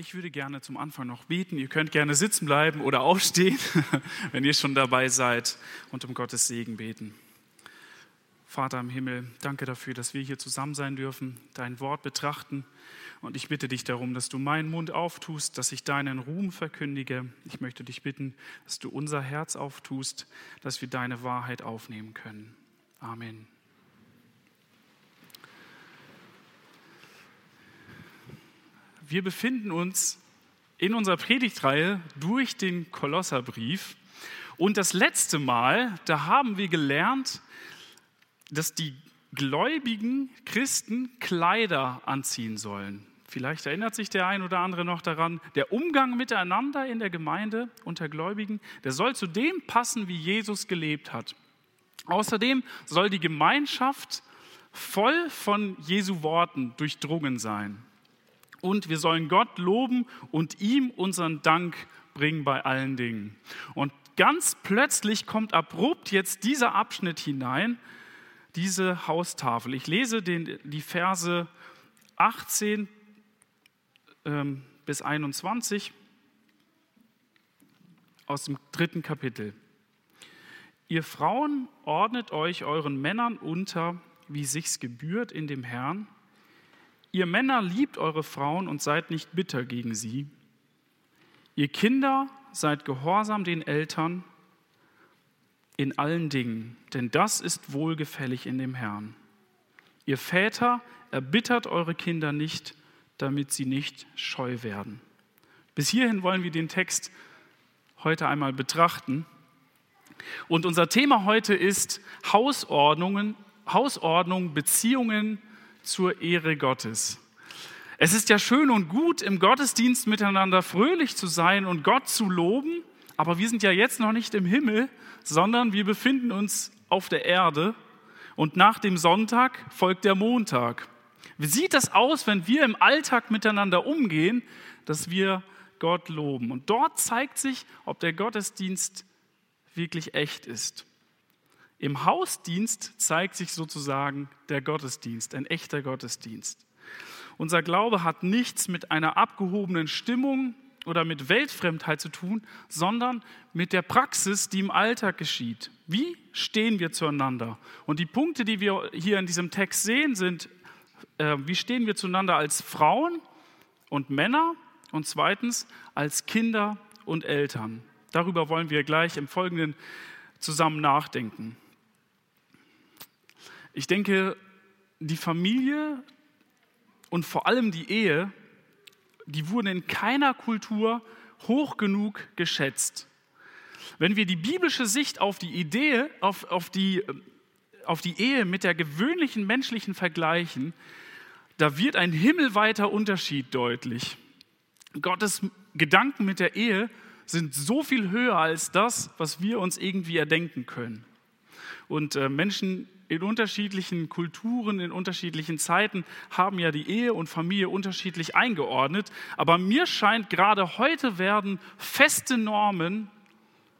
Ich würde gerne zum Anfang noch beten. Ihr könnt gerne sitzen bleiben oder aufstehen, wenn ihr schon dabei seid und um Gottes Segen beten. Vater im Himmel, danke dafür, dass wir hier zusammen sein dürfen, dein Wort betrachten. Und ich bitte dich darum, dass du meinen Mund auftust, dass ich deinen Ruhm verkündige. Ich möchte dich bitten, dass du unser Herz auftust, dass wir deine Wahrheit aufnehmen können. Amen. Wir befinden uns in unserer Predigtreihe durch den Kolosserbrief. Und das letzte Mal, da haben wir gelernt, dass die gläubigen Christen Kleider anziehen sollen. Vielleicht erinnert sich der ein oder andere noch daran, der Umgang miteinander in der Gemeinde unter Gläubigen, der soll zu dem passen, wie Jesus gelebt hat. Außerdem soll die Gemeinschaft voll von Jesu Worten durchdrungen sein und wir sollen Gott loben und ihm unseren Dank bringen bei allen Dingen. Und ganz plötzlich kommt abrupt jetzt dieser Abschnitt hinein, diese Haustafel. Ich lese den, die Verse 18 ähm, bis 21 aus dem dritten Kapitel. Ihr Frauen ordnet euch euren Männern unter, wie sich's gebührt in dem Herrn Ihr Männer liebt eure Frauen und seid nicht bitter gegen sie. Ihr Kinder seid gehorsam den Eltern in allen Dingen, denn das ist wohlgefällig in dem Herrn. Ihr Väter erbittert eure Kinder nicht, damit sie nicht scheu werden. Bis hierhin wollen wir den Text heute einmal betrachten. Und unser Thema heute ist Hausordnungen, Hausordnung, Beziehungen zur Ehre Gottes. Es ist ja schön und gut, im Gottesdienst miteinander fröhlich zu sein und Gott zu loben, aber wir sind ja jetzt noch nicht im Himmel, sondern wir befinden uns auf der Erde und nach dem Sonntag folgt der Montag. Wie sieht das aus, wenn wir im Alltag miteinander umgehen, dass wir Gott loben? Und dort zeigt sich, ob der Gottesdienst wirklich echt ist. Im Hausdienst zeigt sich sozusagen der Gottesdienst, ein echter Gottesdienst. Unser Glaube hat nichts mit einer abgehobenen Stimmung oder mit Weltfremdheit zu tun, sondern mit der Praxis, die im Alltag geschieht. Wie stehen wir zueinander? Und die Punkte, die wir hier in diesem Text sehen, sind, äh, wie stehen wir zueinander als Frauen und Männer und zweitens als Kinder und Eltern. Darüber wollen wir gleich im Folgenden zusammen nachdenken. Ich denke, die Familie und vor allem die Ehe, die wurden in keiner Kultur hoch genug geschätzt. Wenn wir die biblische Sicht auf die Idee, auf, auf, die, auf die Ehe mit der gewöhnlichen menschlichen vergleichen, da wird ein himmelweiter Unterschied deutlich. Gottes Gedanken mit der Ehe sind so viel höher als das, was wir uns irgendwie erdenken können. Und äh, Menschen in unterschiedlichen Kulturen, in unterschiedlichen Zeiten haben ja die Ehe und Familie unterschiedlich eingeordnet. Aber mir scheint, gerade heute werden feste Normen,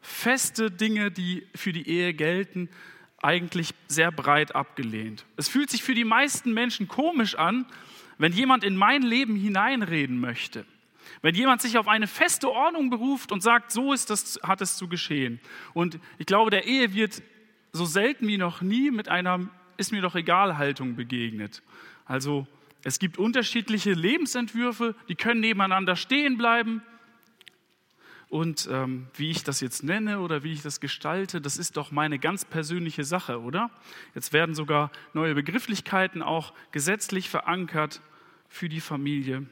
feste Dinge, die für die Ehe gelten, eigentlich sehr breit abgelehnt. Es fühlt sich für die meisten Menschen komisch an, wenn jemand in mein Leben hineinreden möchte. Wenn jemand sich auf eine feste Ordnung beruft und sagt, so ist das, hat es zu geschehen. Und ich glaube, der Ehe wird so selten wie noch nie mit einer ist mir doch egal Haltung begegnet. Also es gibt unterschiedliche Lebensentwürfe, die können nebeneinander stehen bleiben. Und ähm, wie ich das jetzt nenne oder wie ich das gestalte, das ist doch meine ganz persönliche Sache, oder? Jetzt werden sogar neue Begrifflichkeiten auch gesetzlich verankert für die Familie.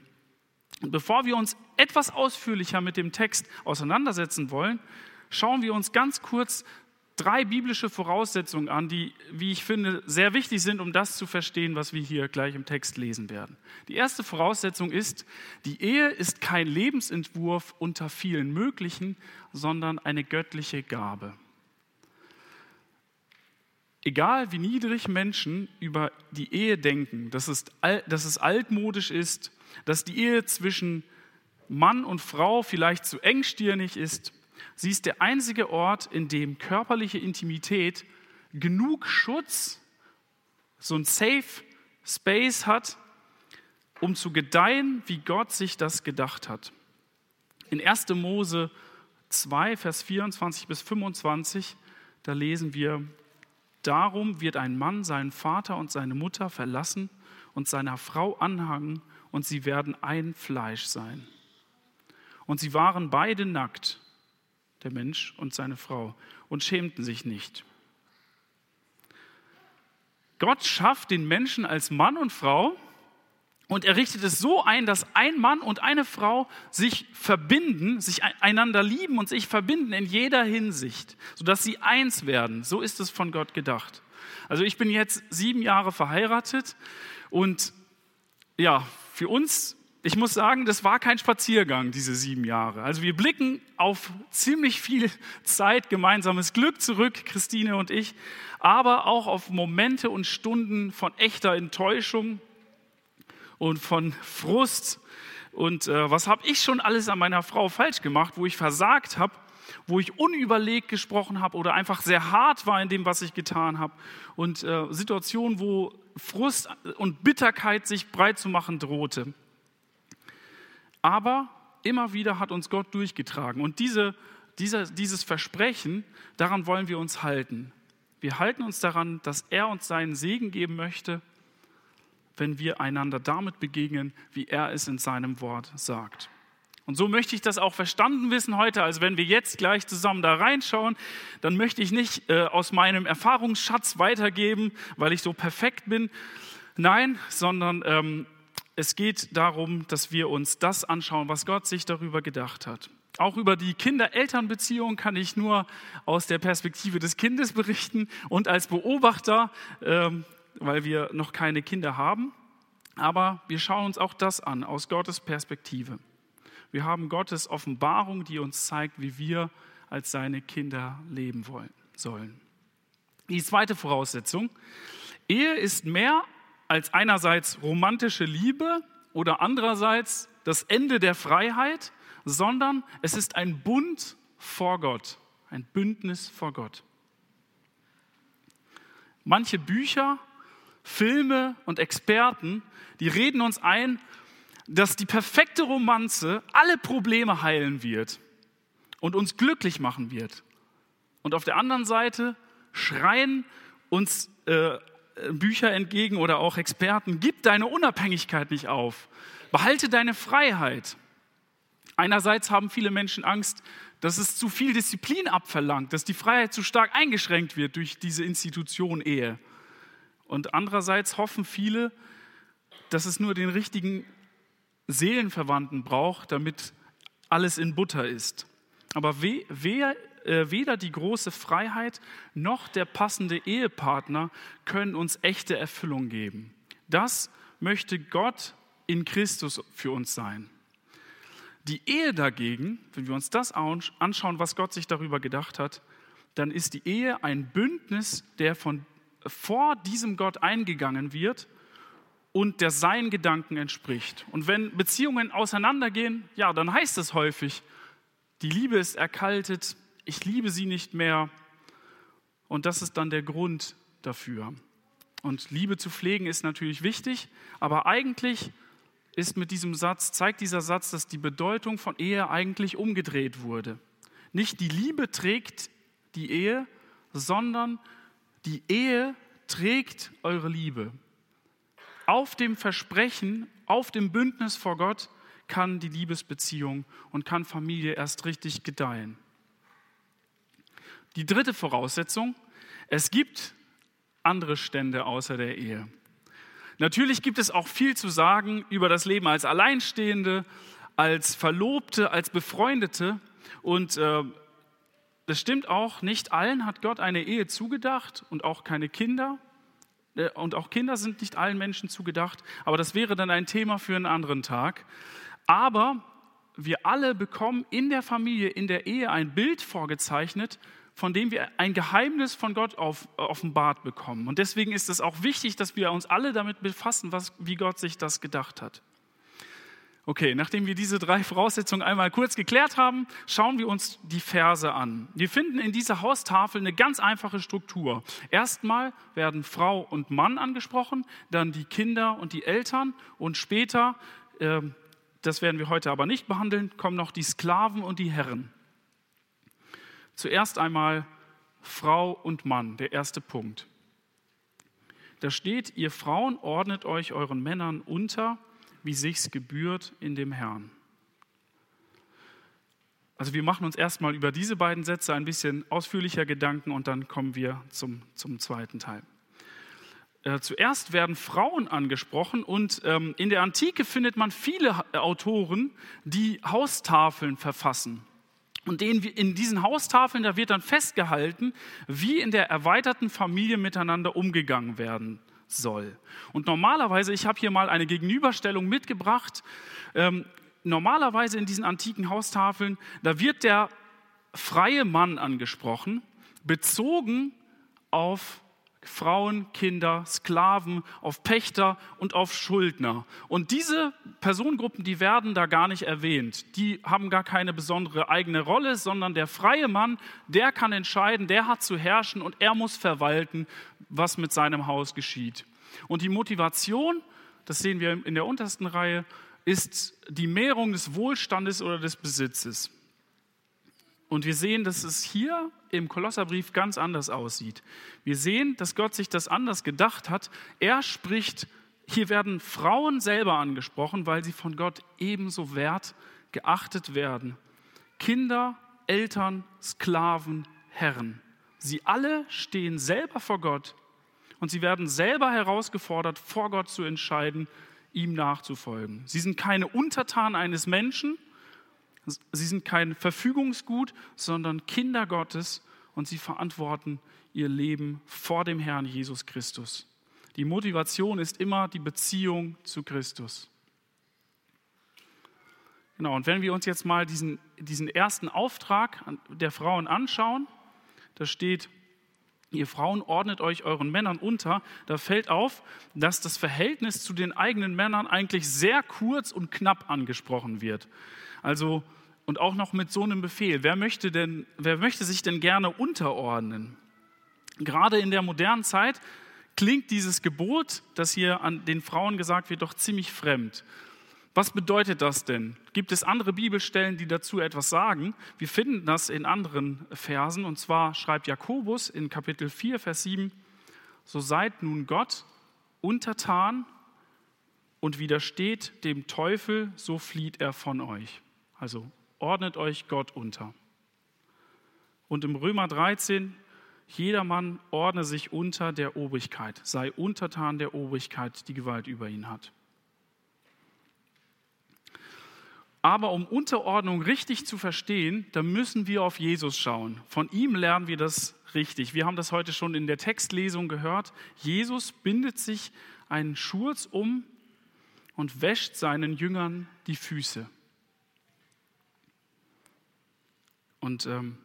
Und bevor wir uns etwas ausführlicher mit dem Text auseinandersetzen wollen, schauen wir uns ganz kurz drei biblische Voraussetzungen an, die, wie ich finde, sehr wichtig sind, um das zu verstehen, was wir hier gleich im Text lesen werden. Die erste Voraussetzung ist, die Ehe ist kein Lebensentwurf unter vielen möglichen, sondern eine göttliche Gabe. Egal wie niedrig Menschen über die Ehe denken, dass es, dass es altmodisch ist, dass die Ehe zwischen Mann und Frau vielleicht zu engstirnig ist, Sie ist der einzige Ort, in dem körperliche Intimität genug Schutz, so ein Safe Space hat, um zu gedeihen, wie Gott sich das gedacht hat. In 1. Mose 2, Vers 24 bis 25, da lesen wir, Darum wird ein Mann seinen Vater und seine Mutter verlassen und seiner Frau anhangen, und sie werden ein Fleisch sein. Und sie waren beide nackt, der Mensch und seine Frau, und schämten sich nicht. Gott schafft den Menschen als Mann und Frau und er richtet es so ein, dass ein Mann und eine Frau sich verbinden, sich einander lieben und sich verbinden in jeder Hinsicht, sodass sie eins werden. So ist es von Gott gedacht. Also ich bin jetzt sieben Jahre verheiratet und ja, für uns, ich muss sagen, das war kein Spaziergang, diese sieben Jahre. Also wir blicken auf ziemlich viel Zeit, gemeinsames Glück zurück, Christine und ich, aber auch auf Momente und Stunden von echter Enttäuschung, und von Frust. Und äh, was habe ich schon alles an meiner Frau falsch gemacht, wo ich versagt habe, wo ich unüberlegt gesprochen habe oder einfach sehr hart war in dem, was ich getan habe. Und äh, Situationen, wo Frust und Bitterkeit sich breit zu machen drohte. Aber immer wieder hat uns Gott durchgetragen. Und diese, dieser, dieses Versprechen, daran wollen wir uns halten. Wir halten uns daran, dass er uns seinen Segen geben möchte wenn wir einander damit begegnen, wie er es in seinem Wort sagt. Und so möchte ich das auch verstanden wissen heute. Also wenn wir jetzt gleich zusammen da reinschauen, dann möchte ich nicht äh, aus meinem Erfahrungsschatz weitergeben, weil ich so perfekt bin. Nein, sondern ähm, es geht darum, dass wir uns das anschauen, was Gott sich darüber gedacht hat. Auch über die Kinder-Eltern-Beziehung kann ich nur aus der Perspektive des Kindes berichten und als Beobachter ähm, weil wir noch keine Kinder haben. Aber wir schauen uns auch das an aus Gottes Perspektive. Wir haben Gottes Offenbarung, die uns zeigt, wie wir als seine Kinder leben wollen, sollen. Die zweite Voraussetzung. Ehe ist mehr als einerseits romantische Liebe oder andererseits das Ende der Freiheit, sondern es ist ein Bund vor Gott, ein Bündnis vor Gott. Manche Bücher Filme und Experten, die reden uns ein, dass die perfekte Romanze alle Probleme heilen wird und uns glücklich machen wird. Und auf der anderen Seite schreien uns äh, Bücher entgegen oder auch Experten, gib deine Unabhängigkeit nicht auf, behalte deine Freiheit. Einerseits haben viele Menschen Angst, dass es zu viel Disziplin abverlangt, dass die Freiheit zu stark eingeschränkt wird durch diese Institution Ehe. Und andererseits hoffen viele, dass es nur den richtigen Seelenverwandten braucht, damit alles in Butter ist. Aber we, we, äh, weder die große Freiheit noch der passende Ehepartner können uns echte Erfüllung geben. Das möchte Gott in Christus für uns sein. Die Ehe dagegen, wenn wir uns das anschauen, was Gott sich darüber gedacht hat, dann ist die Ehe ein Bündnis der von vor diesem Gott eingegangen wird und der seinen Gedanken entspricht. Und wenn Beziehungen auseinandergehen, ja, dann heißt es häufig, die Liebe ist erkaltet, ich liebe sie nicht mehr. Und das ist dann der Grund dafür. Und Liebe zu pflegen ist natürlich wichtig, aber eigentlich ist mit diesem Satz, zeigt dieser Satz, dass die Bedeutung von Ehe eigentlich umgedreht wurde. Nicht die Liebe trägt die Ehe, sondern die Ehe trägt eure Liebe. Auf dem Versprechen, auf dem Bündnis vor Gott kann die Liebesbeziehung und kann Familie erst richtig gedeihen. Die dritte Voraussetzung, es gibt andere Stände außer der Ehe. Natürlich gibt es auch viel zu sagen über das Leben als Alleinstehende, als Verlobte, als Befreundete. Und äh, das stimmt auch, nicht allen hat Gott eine Ehe zugedacht und auch keine Kinder. Äh, und auch Kinder sind nicht allen Menschen zugedacht, aber das wäre dann ein Thema für einen anderen Tag. Aber wir alle bekommen in der Familie, in der Ehe ein Bild vorgezeichnet, von dem wir ein Geheimnis von Gott auf, offenbart bekommen. Und deswegen ist es auch wichtig, dass wir uns alle damit befassen, was, wie Gott sich das gedacht hat. Okay, nachdem wir diese drei Voraussetzungen einmal kurz geklärt haben, schauen wir uns die Verse an. Wir finden in dieser Haustafel eine ganz einfache Struktur. Erstmal werden Frau und Mann angesprochen, dann die Kinder und die Eltern und später, äh, das werden wir heute aber nicht behandeln, kommen noch die Sklaven und die Herren. Zuerst einmal Frau und Mann, der erste Punkt. Da steht, ihr Frauen ordnet euch euren Männern unter, wie sich's gebührt in dem Herrn. Also wir machen uns erstmal über diese beiden Sätze ein bisschen ausführlicher Gedanken und dann kommen wir zum, zum zweiten Teil. Äh, zuerst werden Frauen angesprochen und ähm, in der Antike findet man viele Autoren, die Haustafeln verfassen. Und in diesen Haustafeln, da wird dann festgehalten, wie in der erweiterten Familie miteinander umgegangen werden soll. Und normalerweise, ich habe hier mal eine Gegenüberstellung mitgebracht, ähm, normalerweise in diesen antiken Haustafeln, da wird der freie Mann angesprochen, bezogen auf Frauen, Kinder, Sklaven, auf Pächter und auf Schuldner. Und diese Personengruppen, die werden da gar nicht erwähnt. Die haben gar keine besondere eigene Rolle, sondern der freie Mann, der kann entscheiden, der hat zu herrschen und er muss verwalten, was mit seinem Haus geschieht. Und die Motivation, das sehen wir in der untersten Reihe, ist die Mehrung des Wohlstandes oder des Besitzes. Und wir sehen, dass es hier im Kolosserbrief ganz anders aussieht. Wir sehen, dass Gott sich das anders gedacht hat. Er spricht, hier werden Frauen selber angesprochen, weil sie von Gott ebenso wert geachtet werden. Kinder, Eltern, Sklaven, Herren. Sie alle stehen selber vor Gott und sie werden selber herausgefordert, vor Gott zu entscheiden, ihm nachzufolgen. Sie sind keine Untertanen eines Menschen, Sie sind kein Verfügungsgut, sondern Kinder Gottes und sie verantworten ihr Leben vor dem Herrn Jesus Christus. Die Motivation ist immer die Beziehung zu Christus. Genau, und wenn wir uns jetzt mal diesen, diesen ersten Auftrag der Frauen anschauen, da steht, ihr Frauen ordnet euch euren Männern unter, da fällt auf, dass das Verhältnis zu den eigenen Männern eigentlich sehr kurz und knapp angesprochen wird. Also und auch noch mit so einem Befehl. Wer möchte, denn, wer möchte sich denn gerne unterordnen? Gerade in der modernen Zeit klingt dieses Gebot, das hier an den Frauen gesagt wird, doch ziemlich fremd. Was bedeutet das denn? Gibt es andere Bibelstellen, die dazu etwas sagen? Wir finden das in anderen Versen. Und zwar schreibt Jakobus in Kapitel 4, Vers 7, so seid nun Gott untertan und widersteht dem Teufel, so flieht er von euch. Also ordnet euch Gott unter. Und im Römer 13, jedermann ordne sich unter der Obrigkeit, sei untertan der Obrigkeit, die Gewalt über ihn hat. Aber um Unterordnung richtig zu verstehen, da müssen wir auf Jesus schauen. Von ihm lernen wir das richtig. Wir haben das heute schon in der Textlesung gehört. Jesus bindet sich einen Schurz um und wäscht seinen Jüngern die Füße. Und ähm,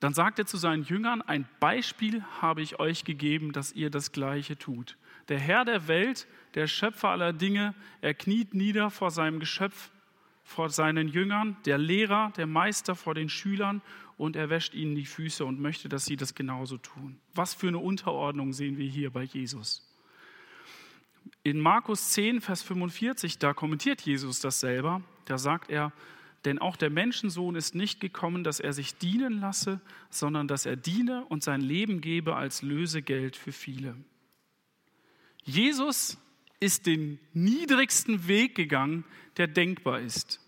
dann sagt er zu seinen Jüngern, ein Beispiel habe ich euch gegeben, dass ihr das Gleiche tut. Der Herr der Welt, der Schöpfer aller Dinge, er kniet nieder vor seinem Geschöpf, vor seinen Jüngern, der Lehrer, der Meister vor den Schülern und er wäscht ihnen die Füße und möchte, dass sie das genauso tun. Was für eine Unterordnung sehen wir hier bei Jesus. In Markus 10, Vers 45, da kommentiert Jesus das selber. Da sagt er, denn auch der Menschensohn ist nicht gekommen, dass er sich dienen lasse, sondern dass er diene und sein Leben gebe als Lösegeld für viele. Jesus ist den niedrigsten Weg gegangen, der denkbar ist.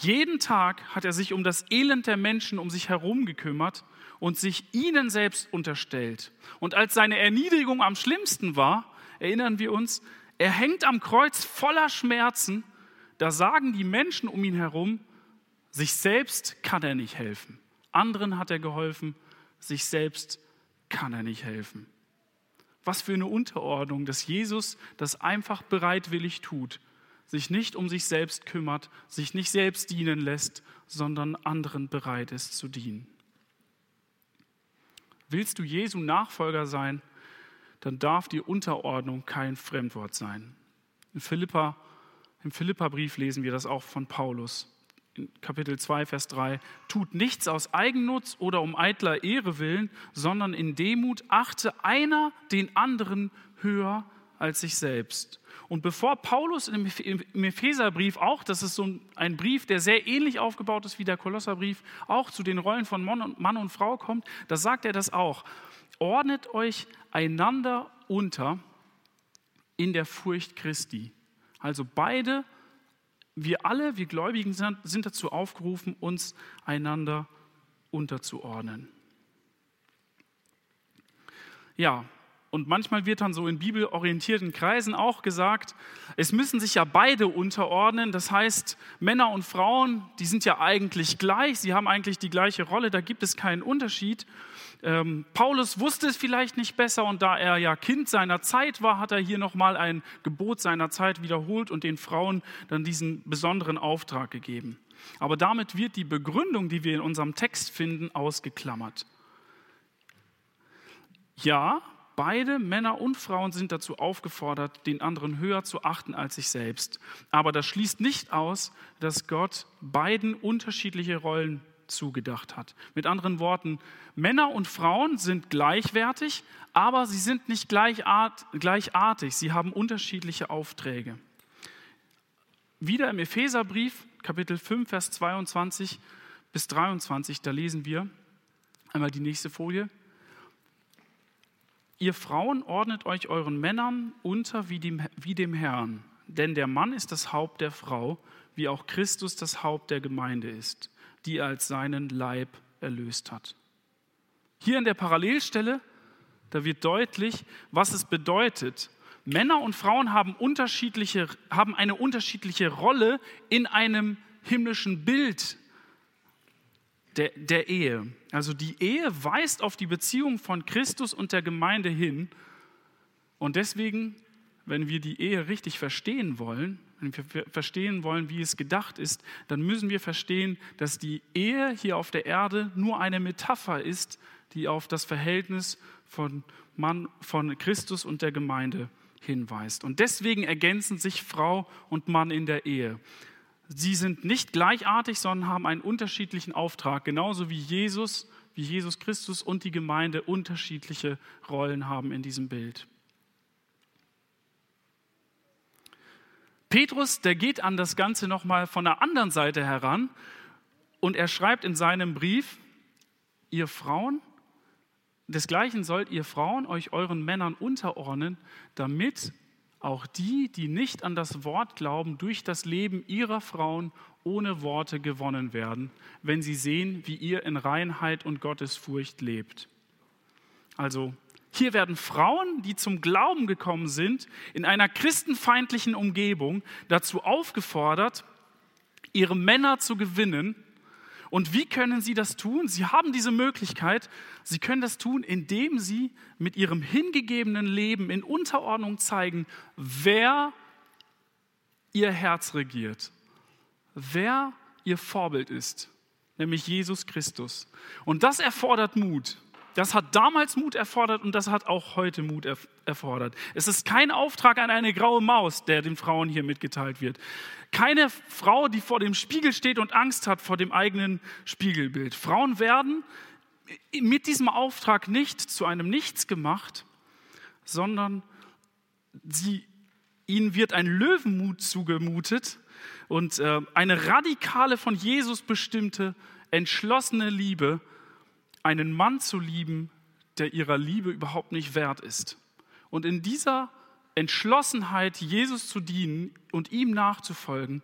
Jeden Tag hat er sich um das Elend der Menschen um sich herum gekümmert und sich ihnen selbst unterstellt. Und als seine Erniedrigung am schlimmsten war, erinnern wir uns, er hängt am Kreuz voller Schmerzen da sagen die Menschen um ihn herum, sich selbst kann er nicht helfen. Anderen hat er geholfen, sich selbst kann er nicht helfen. Was für eine Unterordnung, dass Jesus das einfach bereitwillig tut, sich nicht um sich selbst kümmert, sich nicht selbst dienen lässt, sondern anderen bereit ist zu dienen. Willst du Jesu Nachfolger sein, dann darf die Unterordnung kein Fremdwort sein. In Philippa Im Philipperbrief lesen wir das auch von Paulus. In Kapitel 2, Vers 3. Tut nichts aus Eigennutz oder um eitler Ehre willen, sondern in Demut achte einer den anderen höher als sich selbst. Und bevor Paulus im Epheserbrief auch, das ist so ein Brief, der sehr ähnlich aufgebaut ist wie der Kolosserbrief, auch zu den Rollen von Mann und Frau kommt, da sagt er das auch. Ordnet euch einander unter in der Furcht Christi. Also beide, wir alle, wir Gläubigen sind, dazu aufgerufen, uns einander unterzuordnen. Ja, und manchmal wird dann so in bibelorientierten Kreisen auch gesagt, es müssen sich ja beide unterordnen. Das heißt, Männer und Frauen, die sind ja eigentlich gleich, sie haben eigentlich die gleiche Rolle, da gibt es keinen Unterschied. Ähm, Paulus wusste es vielleicht nicht besser und da er ja Kind seiner Zeit war, hat er hier nochmal ein Gebot seiner Zeit wiederholt und den Frauen dann diesen besonderen Auftrag gegeben. Aber damit wird die Begründung, die wir in unserem Text finden, ausgeklammert. Ja, Beide Männer und Frauen sind dazu aufgefordert, den anderen höher zu achten als sich selbst. Aber das schließt nicht aus, dass Gott beiden unterschiedliche Rollen zugedacht hat. Mit anderen Worten, Männer und Frauen sind gleichwertig, aber sie sind nicht gleichartig. Sie haben unterschiedliche Aufträge. Wieder im Epheserbrief, Kapitel 5, Vers 22 bis 23, da lesen wir einmal die nächste Folie. Ihr Frauen ordnet euch euren Männern unter wie dem, wie dem Herrn, denn der Mann ist das Haupt der Frau, wie auch Christus das Haupt der Gemeinde ist, die er als seinen Leib erlöst hat. Hier in der Parallelstelle, da wird deutlich, was es bedeutet. Männer und Frauen haben, unterschiedliche, haben eine unterschiedliche Rolle in einem himmlischen Bild der, der Ehe. Also die Ehe weist auf die Beziehung von Christus und der Gemeinde hin. Und deswegen, wenn wir die Ehe richtig verstehen wollen, wenn wir verstehen wollen, wie es gedacht ist, dann müssen wir verstehen, dass die Ehe hier auf der Erde nur eine Metapher ist, die auf das Verhältnis von, Mann, von Christus und der Gemeinde hinweist. Und deswegen ergänzen sich Frau und Mann in der Ehe. Sie sind nicht gleichartig, sondern haben einen unterschiedlichen Auftrag, genauso wie Jesus, wie Jesus Christus und die Gemeinde unterschiedliche Rollen haben in diesem Bild. Petrus, der geht an das Ganze nochmal von der anderen Seite heran und er schreibt in seinem Brief, ihr Frauen, desgleichen sollt ihr Frauen euch euren Männern unterordnen, damit auch die, die nicht an das Wort glauben, durch das Leben ihrer Frauen ohne Worte gewonnen werden, wenn sie sehen, wie ihr in Reinheit und Gottesfurcht lebt. Also hier werden Frauen, die zum Glauben gekommen sind, in einer christenfeindlichen Umgebung dazu aufgefordert, ihre Männer zu gewinnen und wie können sie das tun? Sie haben diese Möglichkeit. Sie können das tun, indem sie mit ihrem hingegebenen Leben in Unterordnung zeigen, wer ihr Herz regiert, wer ihr Vorbild ist, nämlich Jesus Christus. Und das erfordert Mut. Das hat damals Mut erfordert und das hat auch heute Mut erfordert. Es ist kein Auftrag an eine graue Maus, der den Frauen hier mitgeteilt wird. Keine Frau, die vor dem Spiegel steht und Angst hat vor dem eigenen Spiegelbild. Frauen werden mit diesem Auftrag nicht zu einem Nichts gemacht, sondern sie, ihnen wird ein Löwenmut zugemutet und äh, eine radikale, von Jesus bestimmte, entschlossene Liebe, einen Mann zu lieben, der ihrer Liebe überhaupt nicht wert ist. Und in dieser Entschlossenheit, Jesus zu dienen und ihm nachzufolgen,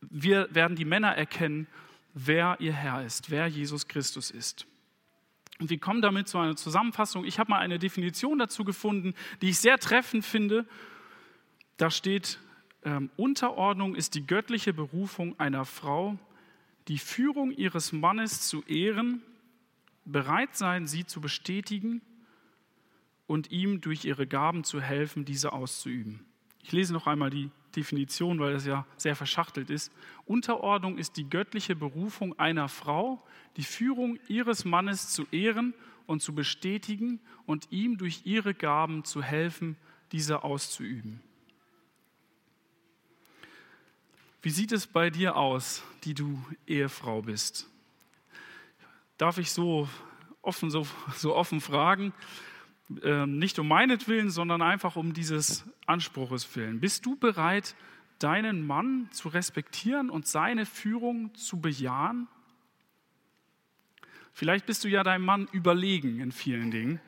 wir werden die Männer erkennen, wer ihr Herr ist, wer Jesus Christus ist. Und wir kommen damit zu einer Zusammenfassung. Ich habe mal eine Definition dazu gefunden, die ich sehr treffend finde. Da steht, ähm, Unterordnung ist die göttliche Berufung einer Frau, die Führung ihres Mannes zu ehren, bereit sein, sie zu bestätigen und ihm durch ihre Gaben zu helfen, diese auszuüben. Ich lese noch einmal die Definition, weil das ja sehr verschachtelt ist. Unterordnung ist die göttliche Berufung einer Frau, die Führung ihres Mannes zu ehren und zu bestätigen und ihm durch ihre Gaben zu helfen, diese auszuüben. Wie sieht es bei dir aus, die du Ehefrau bist? Darf ich so offen, so, so offen fragen? Ähm, nicht um meinetwillen, sondern einfach um dieses Anspruches willen. Bist du bereit, deinen Mann zu respektieren und seine Führung zu bejahen? Vielleicht bist du ja deinem Mann überlegen in vielen Dingen,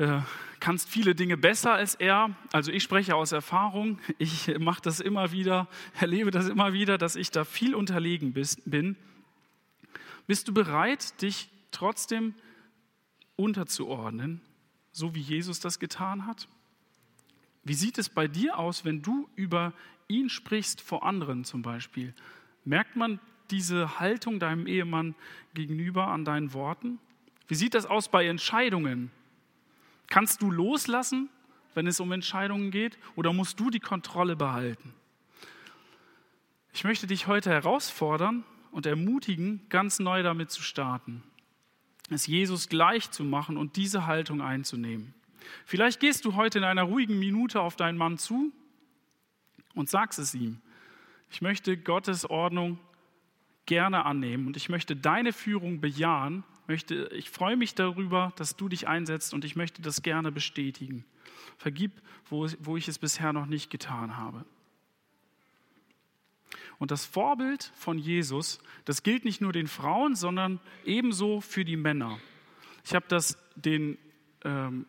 äh, kannst viele Dinge besser als er. Also ich spreche aus Erfahrung, ich mache das immer wieder, erlebe das immer wieder, dass ich da viel unterlegen bin. Bist du bereit, dich trotzdem unterzuordnen so wie Jesus das getan hat? Wie sieht es bei dir aus, wenn du über ihn sprichst vor anderen zum Beispiel? Merkt man diese Haltung deinem Ehemann gegenüber an deinen Worten? Wie sieht das aus bei Entscheidungen? Kannst du loslassen, wenn es um Entscheidungen geht, oder musst du die Kontrolle behalten? Ich möchte dich heute herausfordern und ermutigen, ganz neu damit zu starten es Jesus gleich zu machen und diese Haltung einzunehmen. Vielleicht gehst du heute in einer ruhigen Minute auf deinen Mann zu und sagst es ihm. Ich möchte Gottes Ordnung gerne annehmen und ich möchte deine Führung bejahen. Möchte, ich freue mich darüber, dass du dich einsetzt und ich möchte das gerne bestätigen. Vergib, wo, wo ich es bisher noch nicht getan habe. Und das Vorbild von Jesus, das gilt nicht nur den Frauen, sondern ebenso für die Männer. Ich habe das den ähm,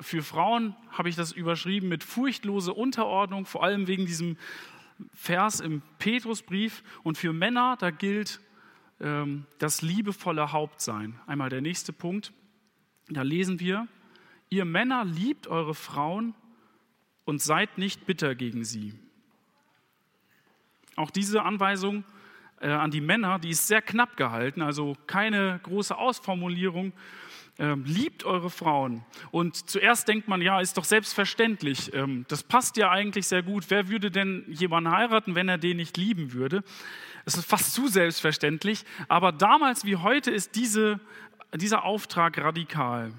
für Frauen habe ich das überschrieben mit furchtlose Unterordnung, vor allem wegen diesem Vers im Petrusbrief. Und für Männer, da gilt das liebevolle Hauptsein. Einmal der nächste Punkt. Da lesen wir, ihr Männer liebt eure Frauen und seid nicht bitter gegen sie. Auch diese Anweisung äh, an die Männer, die ist sehr knapp gehalten, also keine große Ausformulierung. Ähm, liebt eure Frauen. Und zuerst denkt man, ja, ist doch selbstverständlich. Ähm, das passt ja eigentlich sehr gut. Wer würde denn jemanden heiraten, wenn er den nicht lieben würde? Es ist fast zu selbstverständlich. Aber damals wie heute ist diese, dieser Auftrag radikal.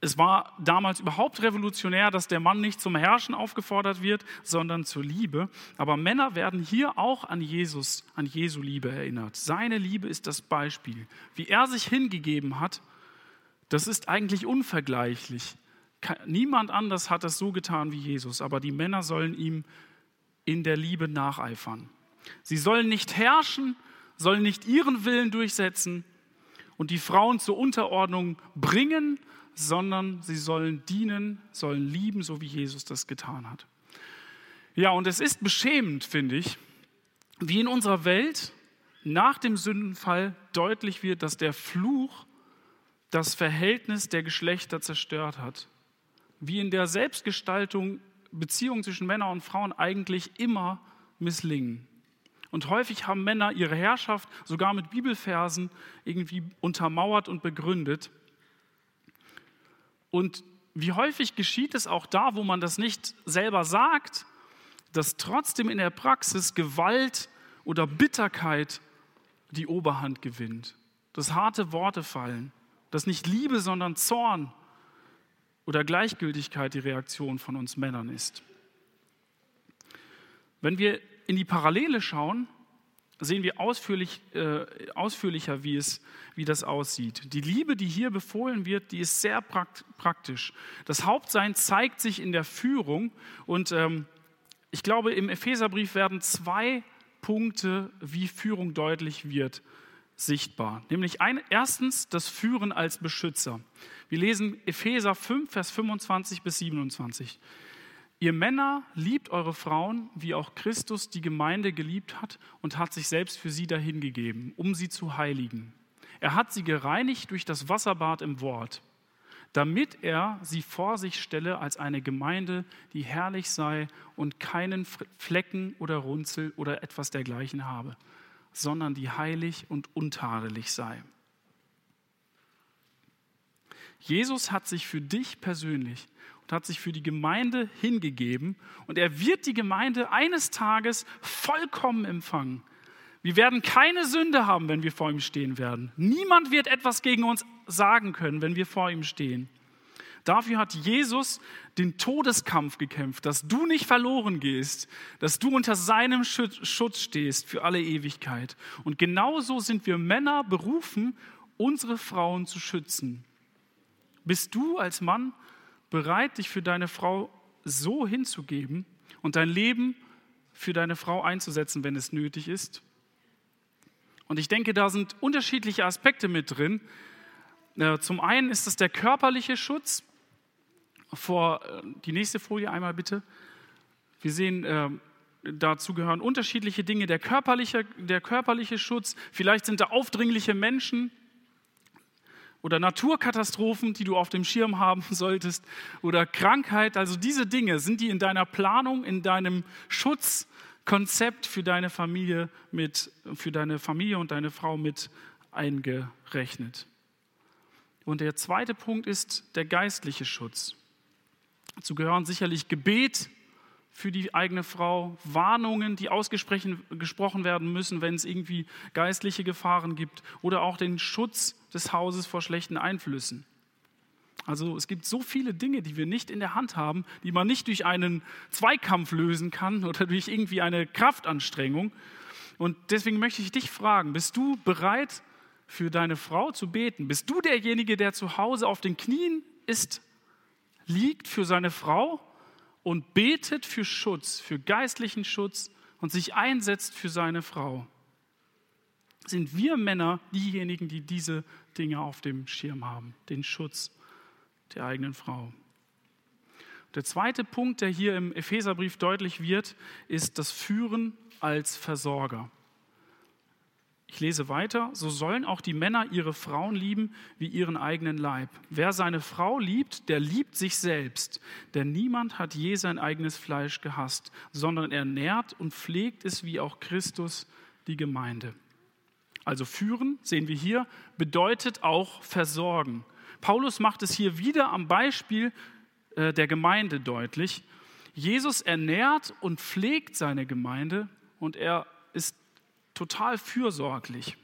Es war damals überhaupt revolutionär, dass der Mann nicht zum Herrschen aufgefordert wird, sondern zur Liebe. Aber Männer werden hier auch an Jesus, an Jesu Liebe erinnert. Seine Liebe ist das Beispiel. Wie er sich hingegeben hat, das ist eigentlich unvergleichlich. Niemand anders hat das so getan wie Jesus, aber die Männer sollen ihm in der Liebe nacheifern. Sie sollen nicht herrschen, sollen nicht ihren Willen durchsetzen und die Frauen zur Unterordnung bringen, sondern sie sollen dienen, sollen lieben, so wie Jesus das getan hat. Ja, und es ist beschämend, finde ich, wie in unserer Welt nach dem Sündenfall deutlich wird, dass der Fluch das Verhältnis der Geschlechter zerstört hat. Wie in der Selbstgestaltung Beziehungen zwischen Männern und Frauen eigentlich immer misslingen. Und häufig haben Männer ihre Herrschaft sogar mit Bibelversen irgendwie untermauert und begründet. Und wie häufig geschieht es auch da, wo man das nicht selber sagt, dass trotzdem in der Praxis Gewalt oder Bitterkeit die Oberhand gewinnt, dass harte Worte fallen, dass nicht Liebe, sondern Zorn oder Gleichgültigkeit die Reaktion von uns Männern ist. Wenn wir in die Parallele schauen, sehen wir ausführlich, äh, ausführlicher, wie, es, wie das aussieht. Die Liebe, die hier befohlen wird, die ist sehr praktisch. Das Hauptsein zeigt sich in der Führung und ähm, ich glaube, im Epheserbrief werden zwei Punkte, wie Führung deutlich wird, sichtbar. Nämlich ein, erstens das Führen als Beschützer. Wir lesen Epheser 5, Vers 25 bis 27. Ihr Männer liebt eure Frauen, wie auch Christus die Gemeinde geliebt hat und hat sich selbst für sie dahingegeben, um sie zu heiligen. Er hat sie gereinigt durch das Wasserbad im Wort, damit er sie vor sich stelle als eine Gemeinde, die herrlich sei und keinen Flecken oder Runzel oder etwas dergleichen habe, sondern die heilig und untadelig sei. Jesus hat sich für dich persönlich und hat sich für die Gemeinde hingegeben und er wird die Gemeinde eines Tages vollkommen empfangen. Wir werden keine Sünde haben, wenn wir vor ihm stehen werden. Niemand wird etwas gegen uns sagen können, wenn wir vor ihm stehen. Dafür hat Jesus den Todeskampf gekämpft, dass du nicht verloren gehst, dass du unter seinem Schutz stehst für alle Ewigkeit. Und genauso sind wir Männer berufen, unsere Frauen zu schützen. Bist du als Mann bereit, dich für deine Frau so hinzugeben und dein Leben für deine Frau einzusetzen, wenn es nötig ist? Und ich denke, da sind unterschiedliche Aspekte mit drin. Äh, zum einen ist es der körperliche Schutz. Vor äh, die nächste Folie einmal bitte. Wir sehen, äh, dazu gehören unterschiedliche Dinge. Der körperliche, der körperliche Schutz, vielleicht sind da aufdringliche Menschen, oder Naturkatastrophen, die du auf dem Schirm haben solltest oder Krankheit. Also diese Dinge, sind die in deiner Planung, in deinem Schutzkonzept für deine Familie mit, für deine Familie und deine Frau mit eingerechnet. Und der zweite Punkt ist der geistliche Schutz. Dazu gehören sicherlich Gebet, für die eigene Frau, Warnungen, die ausgesprochen werden müssen, wenn es irgendwie geistliche Gefahren gibt oder auch den Schutz des Hauses vor schlechten Einflüssen. Also es gibt so viele Dinge, die wir nicht in der Hand haben, die man nicht durch einen Zweikampf lösen kann oder durch irgendwie eine Kraftanstrengung. Und deswegen möchte ich dich fragen, bist du bereit für deine Frau zu beten? Bist du derjenige, der zu Hause auf den Knien ist, liegt für seine Frau und betet für Schutz, für geistlichen Schutz und sich einsetzt für seine Frau. Sind wir Männer diejenigen, die diese Dinge auf dem Schirm haben, den Schutz der eigenen Frau? Der zweite Punkt, der hier im Epheserbrief deutlich wird, ist das Führen als Versorger. Ich lese weiter, so sollen auch die Männer ihre Frauen lieben wie ihren eigenen Leib. Wer seine Frau liebt, der liebt sich selbst, denn niemand hat je sein eigenes Fleisch gehasst, sondern er nährt und pflegt es wie auch Christus die Gemeinde. Also führen, sehen wir hier, bedeutet auch versorgen. Paulus macht es hier wieder am Beispiel äh, der Gemeinde deutlich. Jesus ernährt und pflegt seine Gemeinde und er ist total fürsorglich.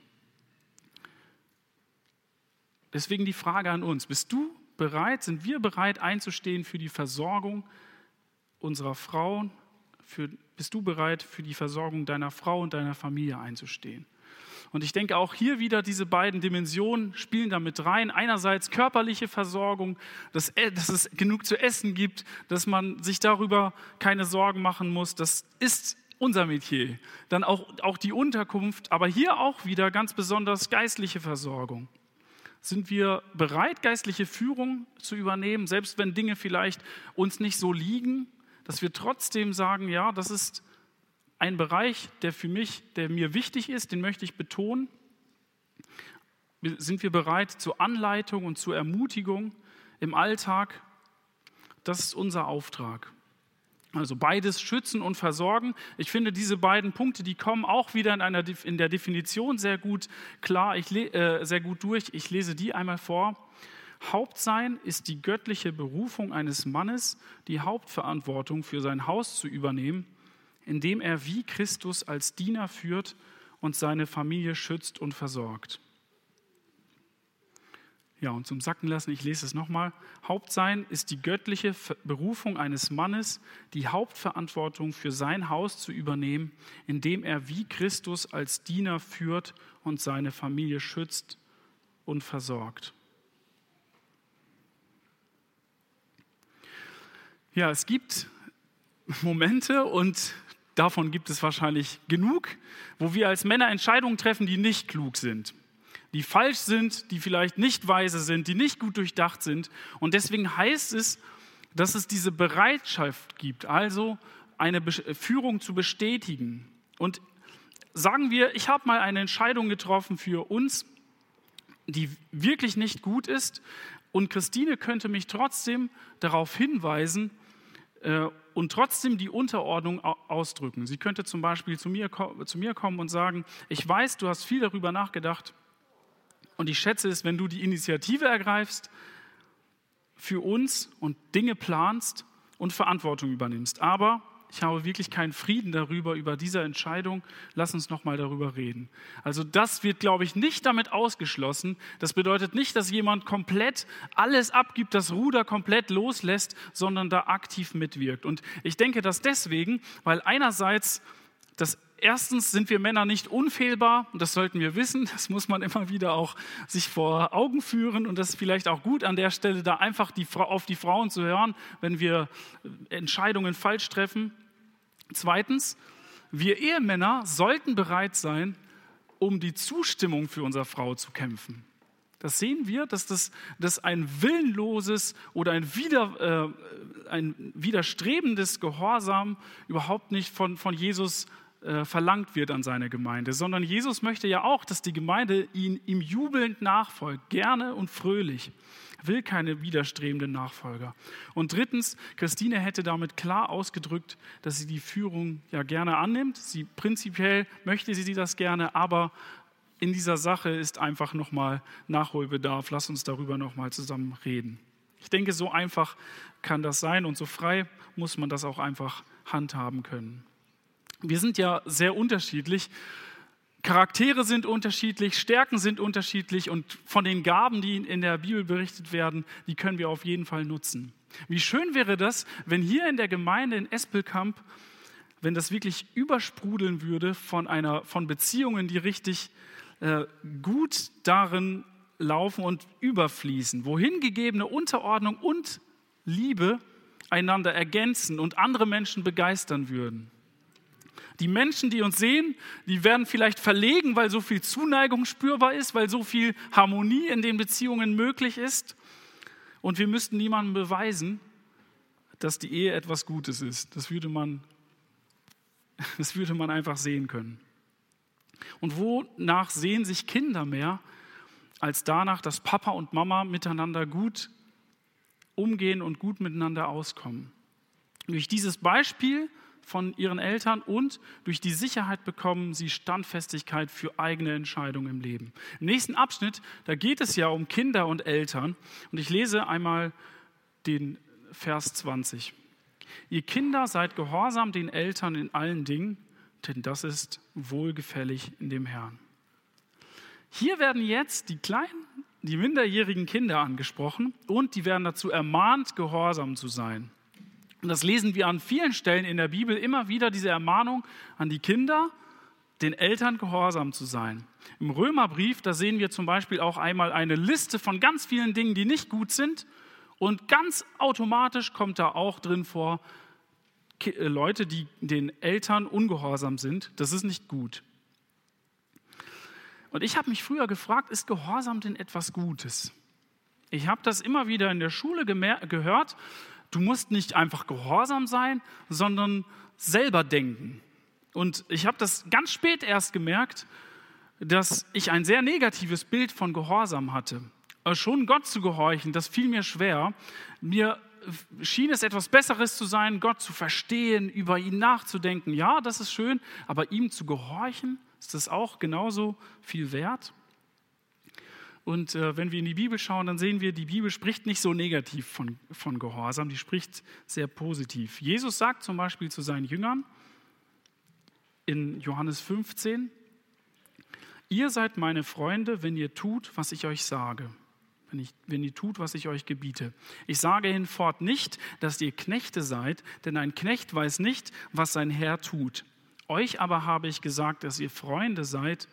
Deswegen die Frage an uns, bist du bereit, sind wir bereit einzustehen für die Versorgung unserer Frauen? Für, bist du bereit, für die Versorgung deiner Frau und deiner Familie einzustehen? Und ich denke auch hier wieder diese beiden Dimensionen spielen damit rein. Einerseits körperliche Versorgung, dass, äh, dass, es genug zu essen gibt, dass man sich darüber keine Sorgen machen muss. Das ist unser Metier. Dann auch, auch die Unterkunft, aber hier auch wieder ganz besonders geistliche Versorgung. Sind wir bereit, geistliche Führung zu übernehmen, selbst wenn Dinge vielleicht uns nicht so liegen, dass wir trotzdem sagen, ja, das ist ein Bereich, der für mich, der mir wichtig ist, den möchte ich betonen. Sind wir bereit zur Anleitung und zur Ermutigung im Alltag? Das ist unser Auftrag. Also beides schützen und versorgen. Ich finde, diese beiden Punkte, die kommen auch wieder in, einer, in der Definition sehr gut klar, ich, äh, sehr gut durch. Ich lese die einmal vor. Hauptsein ist die göttliche Berufung eines Mannes, die Hauptverantwortung für sein Haus zu übernehmen, indem er wie Christus als Diener führt und seine Familie schützt und versorgt. Ja, und zum Sacken lassen, ich lese es nochmal. Hauptsein ist die göttliche Berufung eines Mannes, die Hauptverantwortung für sein Haus zu übernehmen, indem er wie Christus als Diener führt und seine Familie schützt und versorgt. Ja, es gibt Momente und davon gibt es wahrscheinlich genug, wo wir als Männer Entscheidungen treffen, die nicht klug sind die falsch sind, die vielleicht nicht weise sind, die nicht gut durchdacht sind. Und deswegen heißt es, dass es diese Bereitschaft gibt, also eine Führung zu bestätigen. Und sagen wir, ich habe mal eine Entscheidung getroffen für uns, die wirklich nicht gut ist. Und Christine könnte mich trotzdem darauf hinweisen äh, und trotzdem die Unterordnung ausdrücken. Sie könnte zum Beispiel zu mir, zu mir kommen und sagen, ich weiß, du hast viel darüber nachgedacht, und ich schätze es, wenn du die Initiative ergreifst für uns und Dinge planst und Verantwortung übernimmst. Aber ich habe wirklich keinen Frieden darüber, über diese Entscheidung. Lass uns nochmal darüber reden. Also das wird, glaube ich, nicht damit ausgeschlossen. Das bedeutet nicht, dass jemand komplett alles abgibt, das Ruder komplett loslässt, sondern da aktiv mitwirkt. Und ich denke das deswegen, weil einerseits das Erstens sind wir Männer nicht unfehlbar und das sollten wir wissen. Das muss man immer wieder auch sich vor Augen führen und das ist vielleicht auch gut an der Stelle, da einfach die, auf die Frauen zu hören, wenn wir Entscheidungen falsch treffen. Zweitens, wir Ehemänner sollten bereit sein, um die Zustimmung für unsere Frau zu kämpfen. Das sehen wir, dass das dass ein willenloses oder ein, wider, äh, ein widerstrebendes Gehorsam überhaupt nicht von, von Jesus äh, verlangt wird an seine Gemeinde, sondern Jesus möchte ja auch, dass die Gemeinde ihn, ihm jubelnd nachfolgt, gerne und fröhlich. Will keine widerstrebenden Nachfolger. Und drittens, Christine hätte damit klar ausgedrückt, dass sie die Führung ja gerne annimmt. Sie prinzipiell möchte sie das gerne, aber in dieser Sache ist einfach nochmal Nachholbedarf. Lass uns darüber nochmal zusammen reden. Ich denke, so einfach kann das sein und so frei muss man das auch einfach handhaben können. Wir sind ja sehr unterschiedlich. Charaktere sind unterschiedlich, Stärken sind unterschiedlich und von den Gaben, die in der Bibel berichtet werden, die können wir auf jeden Fall nutzen. Wie schön wäre das, wenn hier in der Gemeinde in Espelkamp, wenn das wirklich übersprudeln würde von, einer, von Beziehungen, die richtig äh, gut darin laufen und überfließen, wohin gegebene Unterordnung und Liebe einander ergänzen und andere Menschen begeistern würden. Die Menschen, die uns sehen, die werden vielleicht verlegen, weil so viel Zuneigung spürbar ist, weil so viel Harmonie in den Beziehungen möglich ist. Und wir müssten niemandem beweisen, dass die Ehe etwas Gutes ist. Das würde man, das würde man einfach sehen können. Und wonach sehen sich Kinder mehr, als danach, dass Papa und Mama miteinander gut umgehen und gut miteinander auskommen? Durch dieses Beispiel von ihren Eltern und durch die Sicherheit bekommen sie Standfestigkeit für eigene Entscheidungen im Leben. Im nächsten Abschnitt, da geht es ja um Kinder und Eltern und ich lese einmal den Vers 20. Ihr Kinder seid gehorsam den Eltern in allen Dingen, denn das ist wohlgefällig in dem Herrn. Hier werden jetzt die kleinen, die minderjährigen Kinder angesprochen und die werden dazu ermahnt, gehorsam zu sein. Und das lesen wir an vielen Stellen in der Bibel immer wieder, diese Ermahnung an die Kinder, den Eltern gehorsam zu sein. Im Römerbrief, da sehen wir zum Beispiel auch einmal eine Liste von ganz vielen Dingen, die nicht gut sind. Und ganz automatisch kommt da auch drin vor, äh, Leute, die den Eltern ungehorsam sind. Das ist nicht gut. Und ich habe mich früher gefragt, ist Gehorsam denn etwas Gutes? Ich habe das immer wieder in der Schule gehört du musst nicht einfach gehorsam sein, sondern selber denken. Und ich habe das ganz spät erst gemerkt, dass ich ein sehr negatives Bild von Gehorsam hatte. Aber schon Gott zu gehorchen, das fiel mir schwer. Mir schien es etwas Besseres zu sein, Gott zu verstehen, über ihn nachzudenken. Ja, das ist schön, aber ihm zu gehorchen, ist das auch genauso viel wert? Und äh, wenn wir in die Bibel schauen, dann sehen wir, die Bibel spricht nicht so negativ von, von Gehorsam, die spricht sehr positiv. Jesus sagt zum Beispiel zu seinen Jüngern in Johannes 15, ihr seid meine Freunde, wenn ihr tut, was ich euch sage. Wenn, ich, wenn ihr tut, was ich euch gebiete. Ich sage hinfort nicht, dass ihr Knechte seid, denn ein Knecht weiß nicht, was sein Herr tut. Euch aber habe ich gesagt, dass ihr Freunde seid,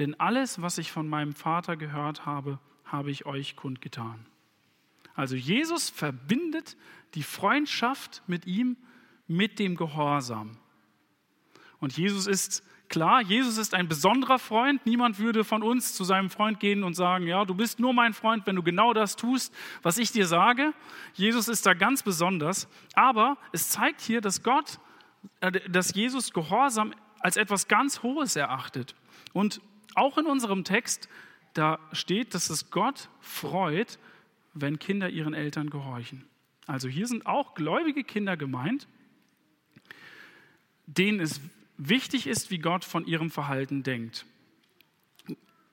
denn alles, was ich von meinem Vater gehört habe, habe ich euch kundgetan. Also Jesus verbindet die Freundschaft mit ihm mit dem Gehorsam. Und Jesus ist klar, Jesus ist ein besonderer Freund. Niemand würde von uns zu seinem Freund gehen und sagen, ja, du bist nur mein Freund, wenn du genau das tust, was ich dir sage. Jesus ist da ganz besonders. Aber es zeigt hier, dass Gott, äh, dass Jesus Gehorsam als etwas ganz Hohes erachtet. Und auch in unserem Text, da steht, dass es Gott freut, wenn Kinder ihren Eltern gehorchen. Also hier sind auch gläubige Kinder gemeint, denen es wichtig ist, wie Gott von ihrem Verhalten denkt.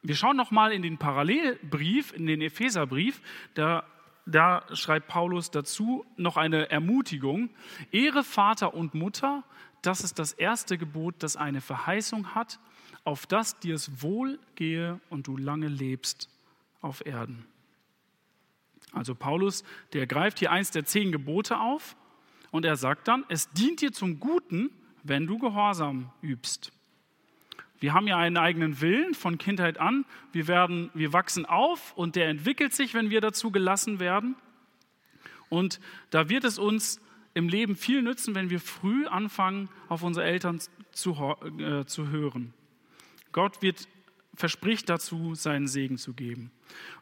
Wir schauen noch mal in den Parallelbrief, in den Epheserbrief. Da da schreibt Paulus dazu noch eine Ermutigung. Ehre Vater und Mutter, das ist das erste Gebot, das eine Verheißung hat, auf das dir es wohl gehe und du lange lebst auf Erden. Also Paulus, der greift hier eins der zehn Gebote auf und er sagt dann, es dient dir zum Guten, wenn du Gehorsam übst. Wir haben ja einen eigenen Willen von Kindheit an. Wir, werden, wir wachsen auf und der entwickelt sich, wenn wir dazu gelassen werden. Und da wird es uns im Leben viel nützen, wenn wir früh anfangen, auf unsere Eltern zu, äh, zu hören. Gott wird, verspricht dazu, seinen Segen zu geben.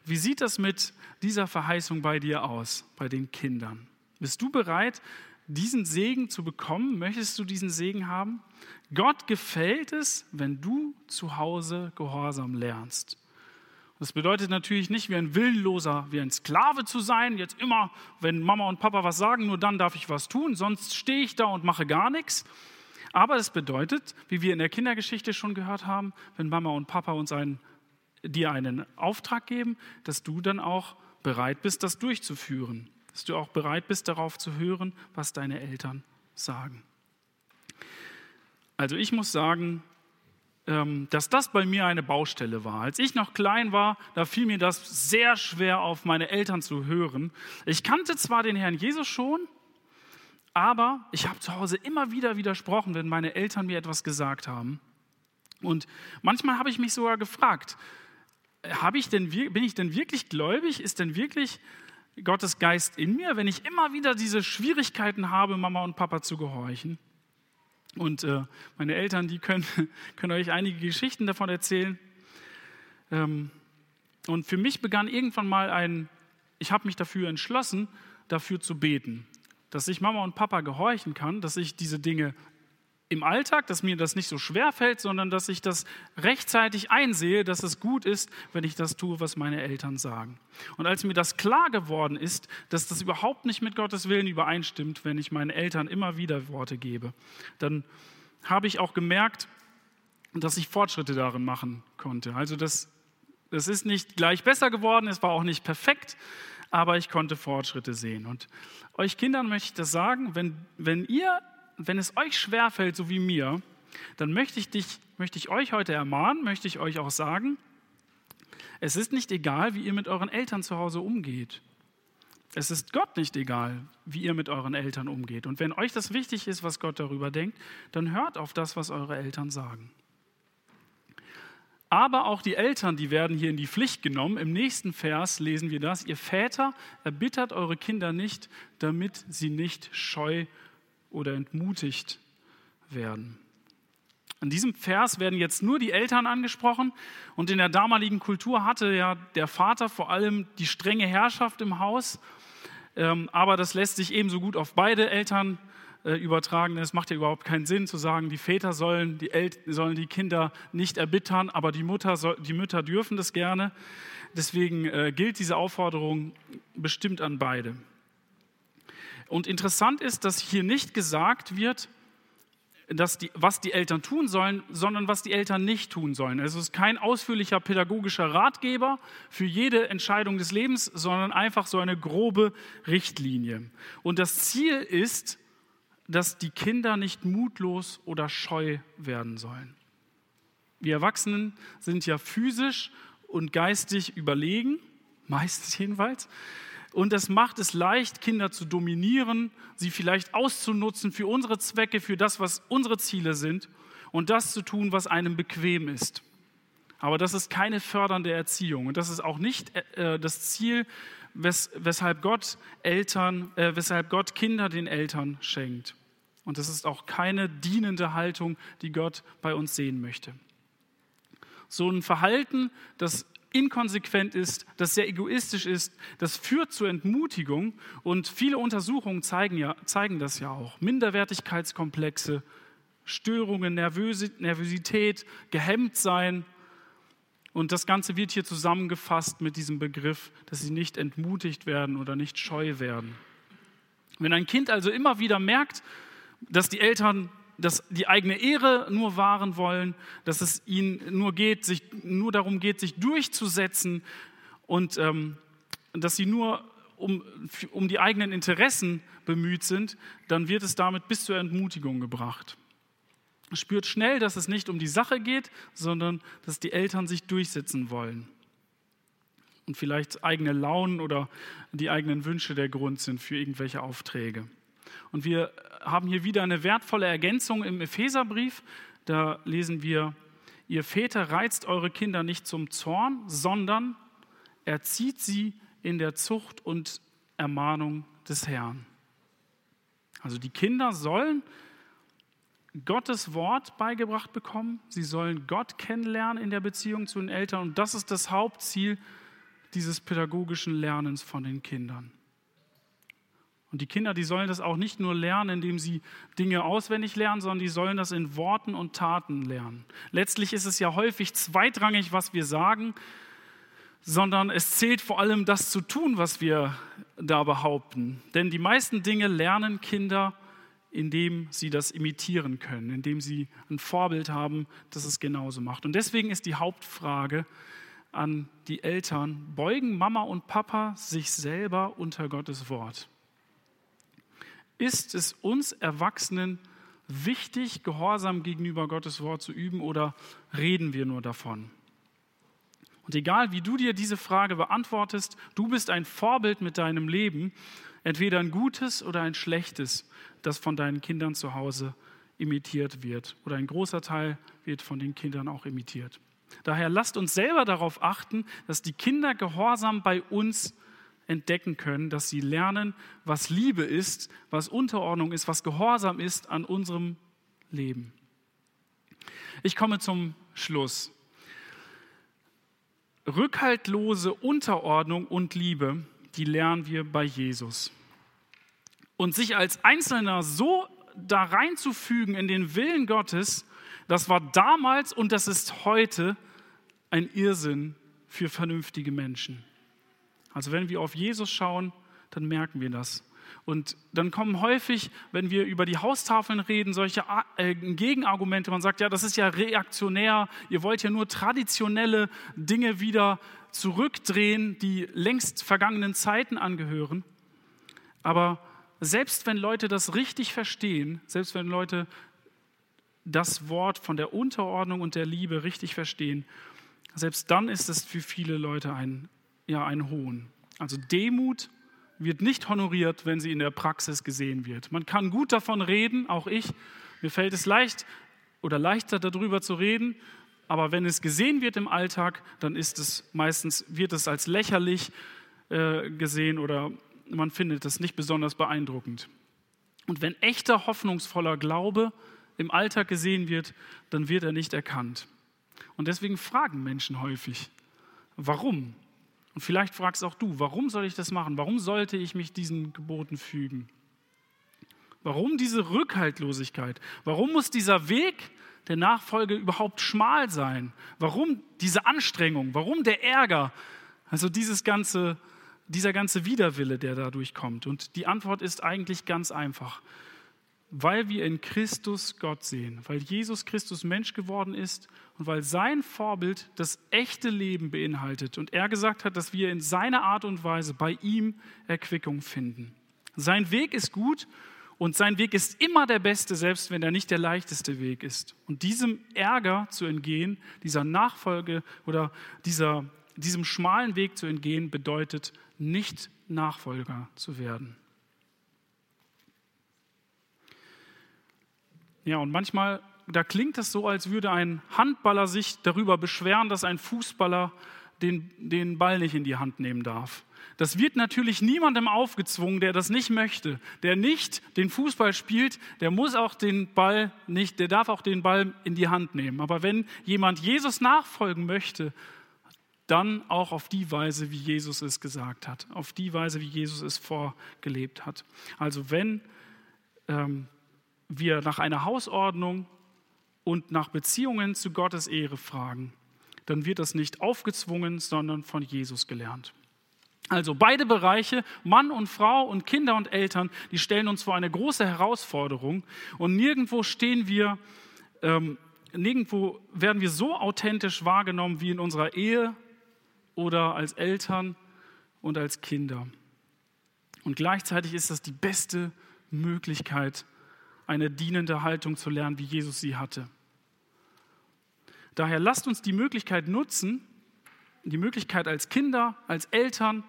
Wie sieht das mit dieser Verheißung bei dir aus, bei den Kindern? Bist du bereit, diesen Segen zu bekommen? Möchtest du diesen Segen haben? Gott gefällt es, wenn du zu Hause Gehorsam lernst. Das bedeutet natürlich nicht, wie ein Willenloser, wie ein Sklave zu sein, jetzt immer, wenn Mama und Papa was sagen, nur dann darf ich was tun, sonst stehe ich da und mache gar nichts. Aber es bedeutet, wie wir in der Kindergeschichte schon gehört haben, wenn Mama und Papa uns einen, dir einen Auftrag geben, dass du dann auch bereit bist, das durchzuführen dass du auch bereit bist, darauf zu hören, was deine Eltern sagen. Also ich muss sagen, ähm, dass das bei mir eine Baustelle war. Als ich noch klein war, da fiel mir das sehr schwer, auf meine Eltern zu hören. Ich kannte zwar den Herrn Jesus schon, aber ich habe zu Hause immer wieder widersprochen, wenn meine Eltern mir etwas gesagt haben. Und manchmal habe ich mich sogar gefragt, ich denn, bin ich denn wirklich gläubig? Ist denn wirklich Gottes Geist in mir, wenn ich immer wieder diese Schwierigkeiten habe, Mama und Papa zu gehorchen. Und äh, meine Eltern, die können, können euch einige Geschichten davon erzählen. Ähm, und für mich begann irgendwann mal ein, ich habe mich dafür entschlossen, dafür zu beten, dass ich Mama und Papa gehorchen kann, dass ich diese Dinge im Alltag, dass mir das nicht so schwer fällt, sondern dass ich das rechtzeitig einsehe, dass es gut ist, wenn ich das tue, was meine Eltern sagen. Und als mir das klar geworden ist, dass das überhaupt nicht mit Gottes Willen übereinstimmt, wenn ich meinen Eltern immer wieder Worte gebe, dann habe ich auch gemerkt, dass ich Fortschritte darin machen konnte. Also das, das ist nicht gleich besser geworden, es war auch nicht perfekt, aber ich konnte Fortschritte sehen. Und euch Kindern möchte ich das sagen, wenn, wenn ihr wenn es euch schwerfällt, so wie mir, dann möchte ich, dich, möchte ich euch heute ermahnen, möchte ich euch auch sagen, es ist nicht egal, wie ihr mit euren Eltern zu Hause umgeht. Es ist Gott nicht egal, wie ihr mit euren Eltern umgeht. Und wenn euch das wichtig ist, was Gott darüber denkt, dann hört auf das, was eure Eltern sagen. Aber auch die Eltern, die werden hier in die Pflicht genommen. Im nächsten Vers lesen wir das. Ihr Väter erbittert eure Kinder nicht, damit sie nicht scheu oder entmutigt werden. In diesem Vers werden jetzt nur die Eltern angesprochen und in der damaligen Kultur hatte ja der Vater vor allem die strenge Herrschaft im Haus, ähm, aber das lässt sich ebenso gut auf beide Eltern äh, übertragen. Es macht ja überhaupt keinen Sinn zu sagen, die Väter sollen die, El sollen die Kinder nicht erbittern, aber die, Mutter soll, die Mütter dürfen das gerne. Deswegen äh, gilt diese Aufforderung bestimmt an beide. Und interessant ist, dass hier nicht gesagt wird, dass die, was die Eltern tun sollen, sondern was die Eltern nicht tun sollen. Es ist kein ausführlicher pädagogischer Ratgeber für jede Entscheidung des Lebens, sondern einfach so eine grobe Richtlinie. Und das Ziel ist, dass die Kinder nicht mutlos oder scheu werden sollen. Wir Erwachsenen sind ja physisch und geistig überlegen, meistens jedenfalls. Und es macht es leicht, Kinder zu dominieren, sie vielleicht auszunutzen für unsere Zwecke, für das, was unsere Ziele sind und das zu tun, was einem bequem ist. Aber das ist keine fördernde Erziehung und das ist auch nicht äh, das Ziel, wes weshalb, Gott Eltern, äh, weshalb Gott Kinder den Eltern schenkt. Und das ist auch keine dienende Haltung, die Gott bei uns sehen möchte. So ein Verhalten, das inkonsequent ist, das sehr egoistisch ist, das führt zur Entmutigung. Und viele Untersuchungen zeigen, ja, zeigen das ja auch. Minderwertigkeitskomplexe, Störungen, Nervosität, gehemmt sein. Und das Ganze wird hier zusammengefasst mit diesem Begriff, dass sie nicht entmutigt werden oder nicht scheu werden. Wenn ein Kind also immer wieder merkt, dass die Eltern dass die eigene Ehre nur wahren wollen, dass es ihnen nur, geht, sich, nur darum geht, sich durchzusetzen und ähm, dass sie nur um, um die eigenen Interessen bemüht sind, dann wird es damit bis zur Entmutigung gebracht. Spürt schnell, dass es nicht um die Sache geht, sondern dass die Eltern sich durchsetzen wollen. Und vielleicht eigene Launen oder die eigenen Wünsche der Grund sind für irgendwelche Aufträge. Und wir haben hier wieder eine wertvolle Ergänzung im Epheserbrief. Da lesen wir, ihr Väter reizt eure Kinder nicht zum Zorn, sondern erzieht sie in der Zucht und Ermahnung des Herrn. Also die Kinder sollen Gottes Wort beigebracht bekommen, sie sollen Gott kennenlernen in der Beziehung zu den Eltern und das ist das Hauptziel dieses pädagogischen Lernens von den Kindern. Und die Kinder, die sollen das auch nicht nur lernen, indem sie Dinge auswendig lernen, sondern die sollen das in Worten und Taten lernen. Letztlich ist es ja häufig zweitrangig, was wir sagen, sondern es zählt vor allem das zu tun, was wir da behaupten. Denn die meisten Dinge lernen Kinder, indem sie das imitieren können, indem sie ein Vorbild haben, das es genauso macht. Und deswegen ist die Hauptfrage an die Eltern, beugen Mama und Papa sich selber unter Gottes Wort? Ist es uns Erwachsenen wichtig, Gehorsam gegenüber Gottes Wort zu üben oder reden wir nur davon? Und egal, wie du dir diese Frage beantwortest, du bist ein Vorbild mit deinem Leben, entweder ein gutes oder ein schlechtes, das von deinen Kindern zu Hause imitiert wird. Oder ein großer Teil wird von den Kindern auch imitiert. Daher lasst uns selber darauf achten, dass die Kinder Gehorsam bei uns entdecken können, dass sie lernen, was Liebe ist, was Unterordnung ist, was Gehorsam ist an unserem Leben. Ich komme zum Schluss. Rückhaltlose Unterordnung und Liebe, die lernen wir bei Jesus. Und sich als Einzelner so da reinzufügen in den Willen Gottes, das war damals und das ist heute ein Irrsinn für vernünftige Menschen. Also wenn wir auf Jesus schauen, dann merken wir das. Und dann kommen häufig, wenn wir über die Haustafeln reden, solche äh, Gegenargumente. Man sagt, ja, das ist ja reaktionär. Ihr wollt ja nur traditionelle Dinge wieder zurückdrehen, die längst vergangenen Zeiten angehören. Aber selbst wenn Leute das richtig verstehen, selbst wenn Leute das Wort von der Unterordnung und der Liebe richtig verstehen, selbst dann ist es für viele Leute ein, ja, ein Hohn. Also Demut wird nicht honoriert, wenn sie in der Praxis gesehen wird. Man kann gut davon reden, auch ich. Mir fällt es leicht oder leichter darüber zu reden, aber wenn es gesehen wird im Alltag, dann ist es meistens wird es als lächerlich äh, gesehen oder man findet es nicht besonders beeindruckend. Und wenn echter hoffnungsvoller Glaube im Alltag gesehen wird, dann wird er nicht erkannt. Und deswegen fragen Menschen häufig, warum? Und vielleicht fragst auch du, warum soll ich das machen? Warum sollte ich mich diesen Geboten fügen? Warum diese Rückhaltlosigkeit? Warum muss dieser Weg der Nachfolge überhaupt schmal sein? Warum diese Anstrengung? Warum der Ärger? Also dieses ganze, dieser ganze Widerwille, der dadurch kommt. Und die Antwort ist eigentlich ganz einfach. Weil wir in Christus Gott sehen, weil Jesus Christus Mensch geworden ist und weil sein Vorbild das echte Leben beinhaltet und er gesagt hat, dass wir in seiner Art und Weise bei ihm Erquickung finden. Sein Weg ist gut und sein Weg ist immer der beste, selbst wenn er nicht der leichteste Weg ist. Und diesem Ärger zu entgehen, dieser Nachfolge oder dieser, diesem schmalen Weg zu entgehen, bedeutet nicht Nachfolger zu werden. Ja, und manchmal da klingt es so, als würde ein Handballer sich darüber beschweren, dass ein Fußballer den, den Ball nicht in die Hand nehmen darf. Das wird natürlich niemandem aufgezwungen, der das nicht möchte. Der nicht den Fußball spielt, der muss auch den Ball nicht, der darf auch den Ball in die Hand nehmen. Aber wenn jemand Jesus nachfolgen möchte, dann auch auf die Weise, wie Jesus es gesagt hat, auf die Weise, wie Jesus es vorgelebt hat. Also wenn ähm, wir nach einer Hausordnung und nach Beziehungen zu Gottes Ehre fragen, dann wird das nicht aufgezwungen, sondern von Jesus gelernt. Also beide Bereiche, Mann und Frau und Kinder und Eltern, die stellen uns vor eine große Herausforderung und nirgendwo stehen wir, ähm, nirgendwo werden wir so authentisch wahrgenommen wie in unserer Ehe oder als Eltern und als Kinder. Und gleichzeitig ist das die beste Möglichkeit, eine dienende Haltung zu lernen, wie Jesus sie hatte. Daher lasst uns die Möglichkeit nutzen, die Möglichkeit als Kinder, als Eltern,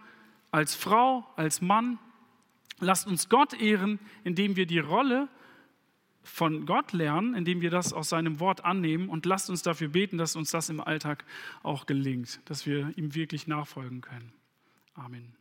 als Frau, als Mann, lasst uns Gott ehren, indem wir die Rolle von Gott lernen, indem wir das aus seinem Wort annehmen und lasst uns dafür beten, dass uns das im Alltag auch gelingt, dass wir ihm wirklich nachfolgen können. Amen.